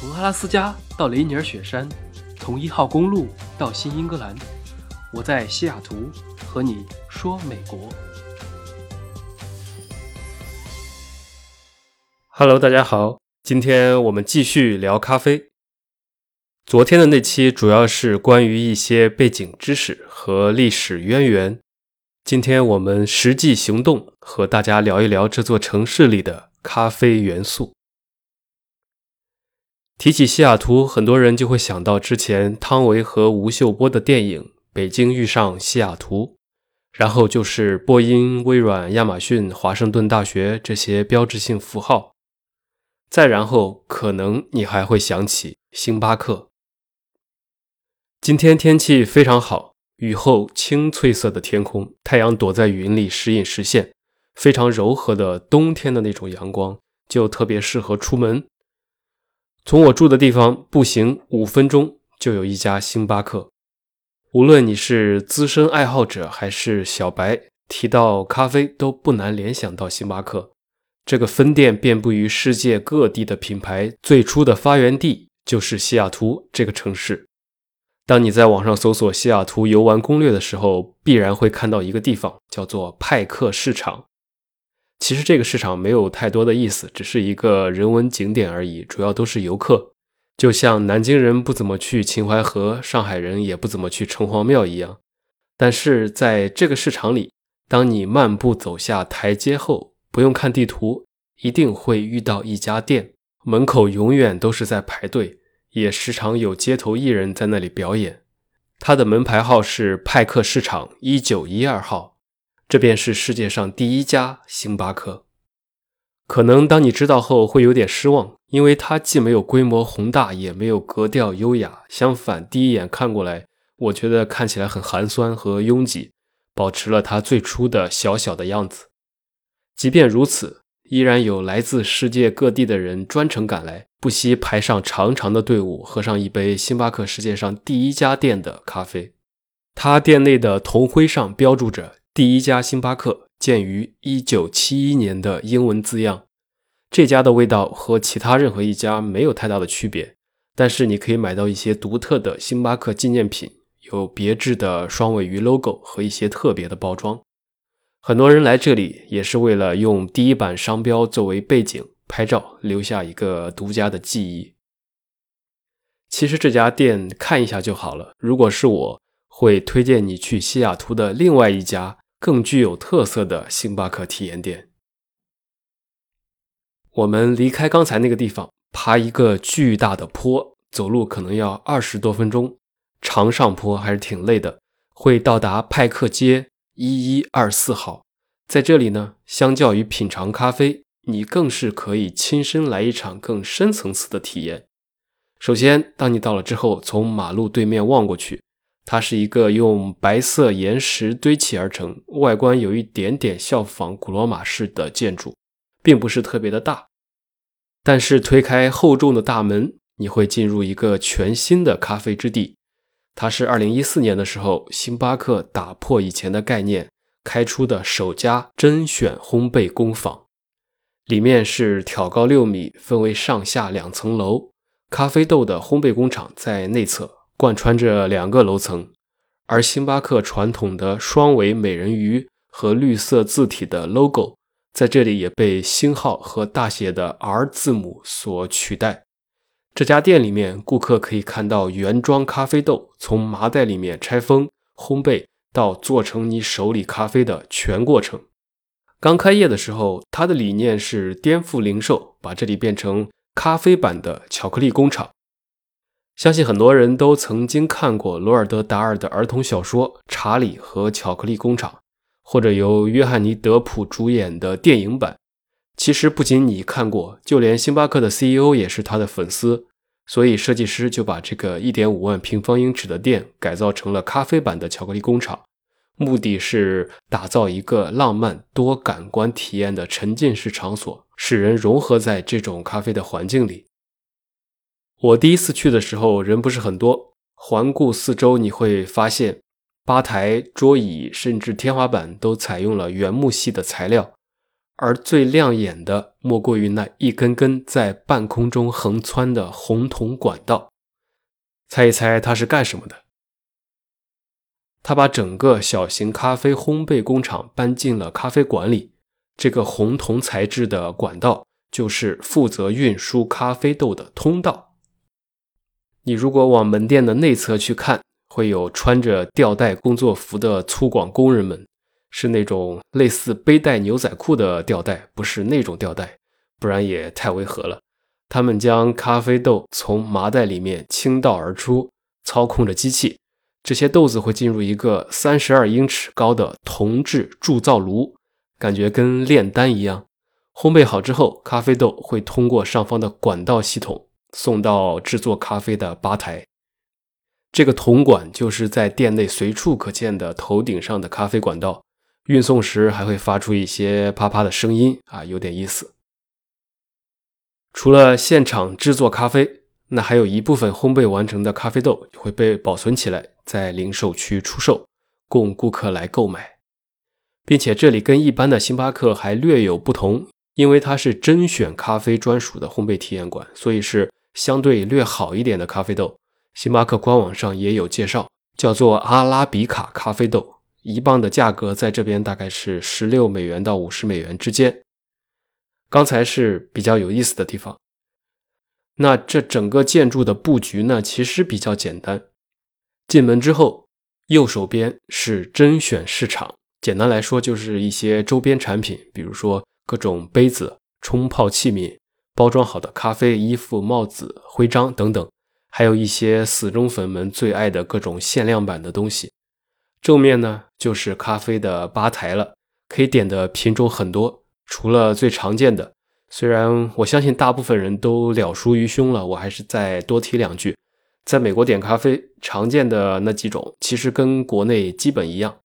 从阿拉斯加到雷尼尔雪山，从一号公路到新英格兰，我在西雅图和你说美国。Hello，大家好，今天我们继续聊咖啡。昨天的那期主要是关于一些背景知识和历史渊源，今天我们实际行动，和大家聊一聊这座城市里的咖啡元素。提起西雅图，很多人就会想到之前汤唯和吴秀波的电影《北京遇上西雅图》，然后就是波音、微软、亚马逊、华盛顿大学这些标志性符号，再然后可能你还会想起星巴克。今天天气非常好，雨后青翠色的天空，太阳躲在云里时隐时现，非常柔和的冬天的那种阳光，就特别适合出门。从我住的地方步行五分钟就有一家星巴克。无论你是资深爱好者还是小白，提到咖啡都不难联想到星巴克。这个分店遍布于世界各地的品牌，最初的发源地就是西雅图这个城市。当你在网上搜索西雅图游玩攻略的时候，必然会看到一个地方，叫做派克市场。其实这个市场没有太多的意思，只是一个人文景点而已，主要都是游客，就像南京人不怎么去秦淮河，上海人也不怎么去城隍庙一样。但是在这个市场里，当你漫步走下台阶后，不用看地图，一定会遇到一家店，门口永远都是在排队，也时常有街头艺人在那里表演。它的门牌号是派克市场一九一二号。这便是世界上第一家星巴克。可能当你知道后会有点失望，因为它既没有规模宏大，也没有格调优雅。相反，第一眼看过来，我觉得看起来很寒酸和拥挤，保持了它最初的小小的样子。即便如此，依然有来自世界各地的人专程赶来，不惜排上长长的队伍，喝上一杯星巴克世界上第一家店的咖啡。它店内的铜徽上标注着。第一家星巴克建于一九七一年的英文字样，这家的味道和其他任何一家没有太大的区别，但是你可以买到一些独特的星巴克纪念品，有别致的双尾鱼 logo 和一些特别的包装。很多人来这里也是为了用第一版商标作为背景拍照，留下一个独家的记忆。其实这家店看一下就好了，如果是我会推荐你去西雅图的另外一家。更具有特色的星巴克体验店。我们离开刚才那个地方，爬一个巨大的坡，走路可能要二十多分钟，长上坡还是挺累的。会到达派克街一一二四号，在这里呢，相较于品尝咖啡，你更是可以亲身来一场更深层次的体验。首先，当你到了之后，从马路对面望过去。它是一个用白色岩石堆砌而成，外观有一点点效仿古罗马式的建筑，并不是特别的大。但是推开厚重的大门，你会进入一个全新的咖啡之地。它是2014年的时候，星巴克打破以前的概念，开出的首家甄选烘焙工坊。里面是挑高六米，分为上下两层楼，咖啡豆的烘焙工厂在内侧。贯穿着两个楼层，而星巴克传统的双尾美人鱼和绿色字体的 logo 在这里也被星号和大写的 R 字母所取代。这家店里面，顾客可以看到原装咖啡豆从麻袋里面拆封、烘焙到做成你手里咖啡的全过程。刚开业的时候，它的理念是颠覆零售，把这里变成咖啡版的巧克力工厂。相信很多人都曾经看过罗尔德·达尔的儿童小说《查理和巧克力工厂》，或者由约翰尼·德普主演的电影版。其实不仅你看过，就连星巴克的 CEO 也是他的粉丝。所以设计师就把这个1.5万平方英尺的店改造成了咖啡版的巧克力工厂，目的是打造一个浪漫多感官体验的沉浸式场所，使人融合在这种咖啡的环境里。我第一次去的时候，人不是很多。环顾四周，你会发现，吧台、桌椅甚至天花板都采用了原木系的材料，而最亮眼的莫过于那一根根在半空中横穿的红铜管道。猜一猜它是干什么的？他把整个小型咖啡烘焙工厂搬进了咖啡馆里。这个红铜材质的管道就是负责运输咖啡豆的通道。你如果往门店的内侧去看，会有穿着吊带工作服的粗犷工人们，是那种类似背带牛仔裤的吊带，不是那种吊带，不然也太违和了。他们将咖啡豆从麻袋里面倾倒而出，操控着机器。这些豆子会进入一个三十二英尺高的铜制铸造炉，感觉跟炼丹一样。烘焙好之后，咖啡豆会通过上方的管道系统送到制作咖啡的吧台。这个铜管就是在店内随处可见的头顶上的咖啡管道，运送时还会发出一些啪啪的声音啊，有点意思。除了现场制作咖啡，那还有一部分烘焙完成的咖啡豆会被保存起来。在零售区出售，供顾客来购买，并且这里跟一般的星巴克还略有不同，因为它是甄选咖啡专属的烘焙体验馆，所以是相对略好一点的咖啡豆。星巴克官网上也有介绍，叫做阿拉比卡咖啡豆，一磅的价格在这边大概是十六美元到五十美元之间。刚才是比较有意思的地方。那这整个建筑的布局呢，其实比较简单。进门之后，右手边是甄选市场。简单来说，就是一些周边产品，比如说各种杯子、冲泡器皿、包装好的咖啡、衣服、帽子、徽章等等，还有一些死忠粉们最爱的各种限量版的东西。正面呢，就是咖啡的吧台了，可以点的品种很多。除了最常见的，虽然我相信大部分人都了熟于胸了，我还是再多提两句。在美国点咖啡常见的那几种，其实跟国内基本一样。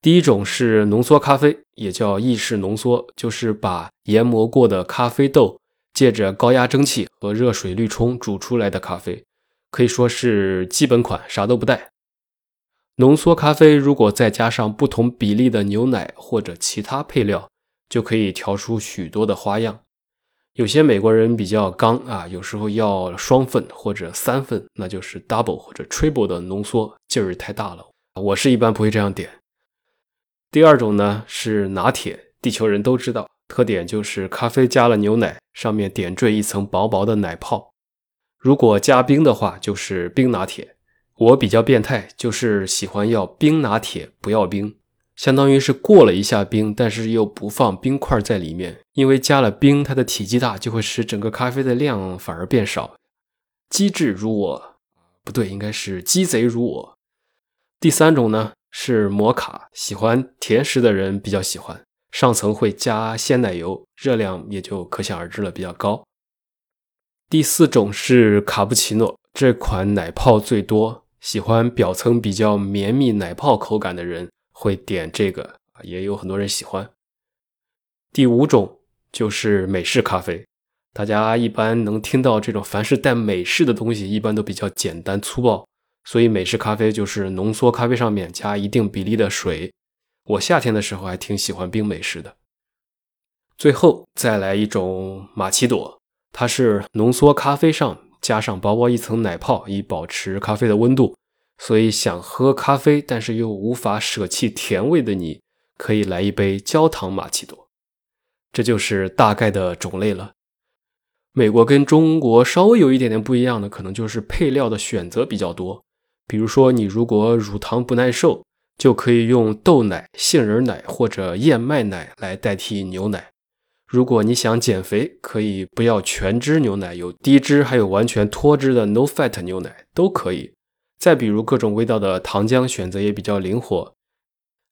第一种是浓缩咖啡，也叫意式浓缩，就是把研磨过的咖啡豆借着高压蒸汽和热水滤冲煮出来的咖啡，可以说是基本款，啥都不带。浓缩咖啡如果再加上不同比例的牛奶或者其他配料，就可以调出许多的花样。有些美国人比较刚啊，有时候要双份或者三份，那就是 double 或者 triple 的浓缩，劲儿太大了。我是一般不会这样点。第二种呢是拿铁，地球人都知道，特点就是咖啡加了牛奶，上面点缀一层薄薄的奶泡。如果加冰的话，就是冰拿铁。我比较变态，就是喜欢要冰拿铁，不要冰。相当于是过了一下冰，但是又不放冰块在里面，因为加了冰，它的体积大，就会使整个咖啡的量反而变少。机智如我，不对，应该是鸡贼如我。第三种呢是摩卡，喜欢甜食的人比较喜欢，上层会加鲜奶油，热量也就可想而知了，比较高。第四种是卡布奇诺，这款奶泡最多，喜欢表层比较绵密奶泡口感的人。会点这个，也有很多人喜欢。第五种就是美式咖啡，大家一般能听到这种凡是带美式的东西，一般都比较简单粗暴，所以美式咖啡就是浓缩咖啡上面加一定比例的水。我夏天的时候还挺喜欢冰美式的。最后再来一种玛奇朵，它是浓缩咖啡上加上薄薄一层奶泡，以保持咖啡的温度。所以想喝咖啡，但是又无法舍弃甜味的你，可以来一杯焦糖玛奇朵。这就是大概的种类了。美国跟中国稍微有一点点不一样的，可能就是配料的选择比较多。比如说，你如果乳糖不耐受，就可以用豆奶、杏仁奶或者燕麦奶来代替牛奶。如果你想减肥，可以不要全脂牛奶，有低脂还有完全脱脂的 no fat 牛奶都可以。再比如各种味道的糖浆选择也比较灵活。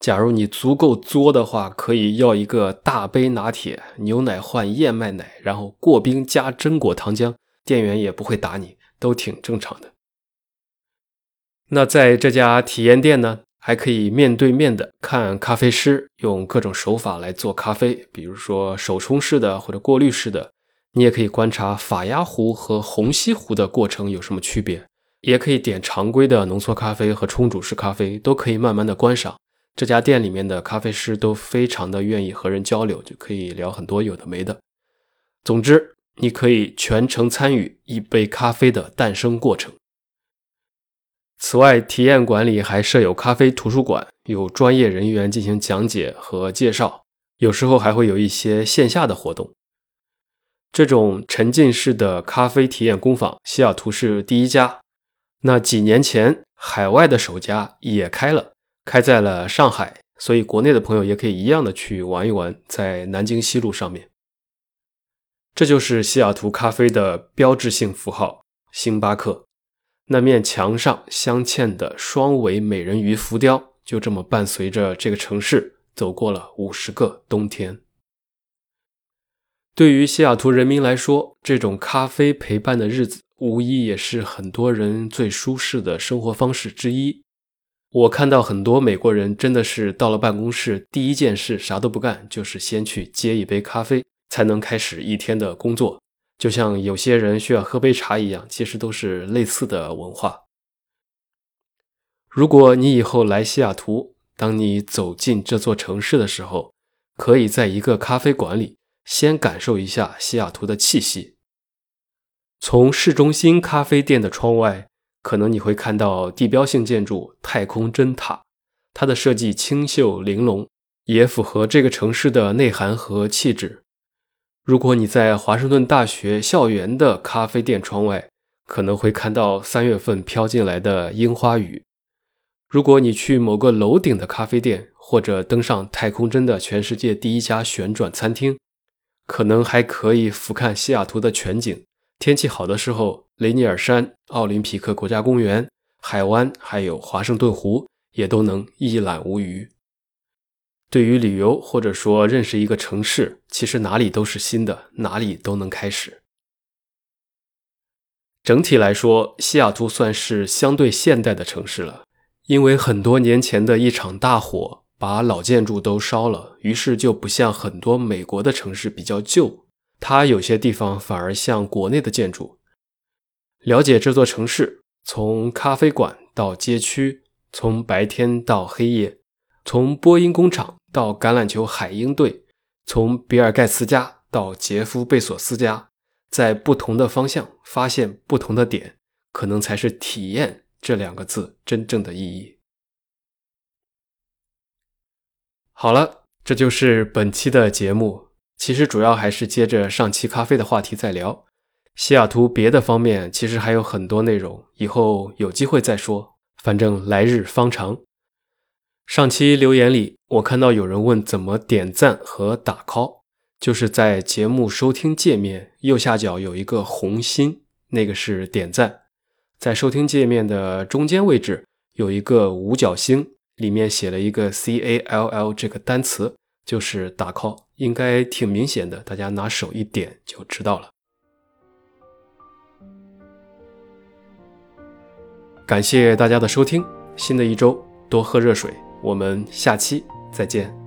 假如你足够作的话，可以要一个大杯拿铁，牛奶换燕麦奶，然后过冰加榛果糖浆，店员也不会打你，都挺正常的。那在这家体验店呢，还可以面对面的看咖啡师用各种手法来做咖啡，比如说手冲式的或者过滤式的。你也可以观察法压壶和虹吸壶的过程有什么区别。也可以点常规的浓缩咖啡和冲煮式咖啡，都可以慢慢的观赏，这家店里面的咖啡师都非常的愿意和人交流，就可以聊很多有的没的。总之，你可以全程参与一杯咖啡的诞生过程。此外，体验馆里还设有咖啡图书馆，有专业人员进行讲解和介绍，有时候还会有一些线下的活动。这种沉浸式的咖啡体验工坊，西雅图是第一家。那几年前，海外的首家也开了。开在了上海，所以国内的朋友也可以一样的去玩一玩，在南京西路上面。这就是西雅图咖啡的标志性符号——星巴克。那面墙上镶嵌的双尾美人鱼浮雕，就这么伴随着这个城市走过了五十个冬天。对于西雅图人民来说，这种咖啡陪伴的日子，无疑也是很多人最舒适的生活方式之一。我看到很多美国人真的是到了办公室，第一件事啥都不干，就是先去接一杯咖啡，才能开始一天的工作。就像有些人需要喝杯茶一样，其实都是类似的文化。如果你以后来西雅图，当你走进这座城市的时候，可以在一个咖啡馆里先感受一下西雅图的气息。从市中心咖啡店的窗外。可能你会看到地标性建筑太空针塔，它的设计清秀玲珑，也符合这个城市的内涵和气质。如果你在华盛顿大学校园的咖啡店窗外，可能会看到三月份飘进来的樱花雨。如果你去某个楼顶的咖啡店，或者登上太空针的全世界第一家旋转餐厅，可能还可以俯瞰西雅图的全景。天气好的时候，雷尼尔山、奥林匹克国家公园、海湾，还有华盛顿湖，也都能一览无余。对于旅游或者说认识一个城市，其实哪里都是新的，哪里都能开始。整体来说，西雅图算是相对现代的城市了，因为很多年前的一场大火把老建筑都烧了，于是就不像很多美国的城市比较旧。它有些地方反而像国内的建筑。了解这座城市，从咖啡馆到街区，从白天到黑夜，从波音工厂到橄榄球海鹰队，从比尔盖茨家到杰夫贝索斯家，在不同的方向发现不同的点，可能才是体验这两个字真正的意义。好了，这就是本期的节目。其实主要还是接着上期咖啡的话题再聊，西雅图别的方面其实还有很多内容，以后有机会再说。反正来日方长。上期留言里，我看到有人问怎么点赞和打 call，就是在节目收听界面右下角有一个红心，那个是点赞；在收听界面的中间位置有一个五角星，里面写了一个 C A L L 这个单词，就是打 call。应该挺明显的，大家拿手一点就知道了。感谢大家的收听，新的一周多喝热水，我们下期再见。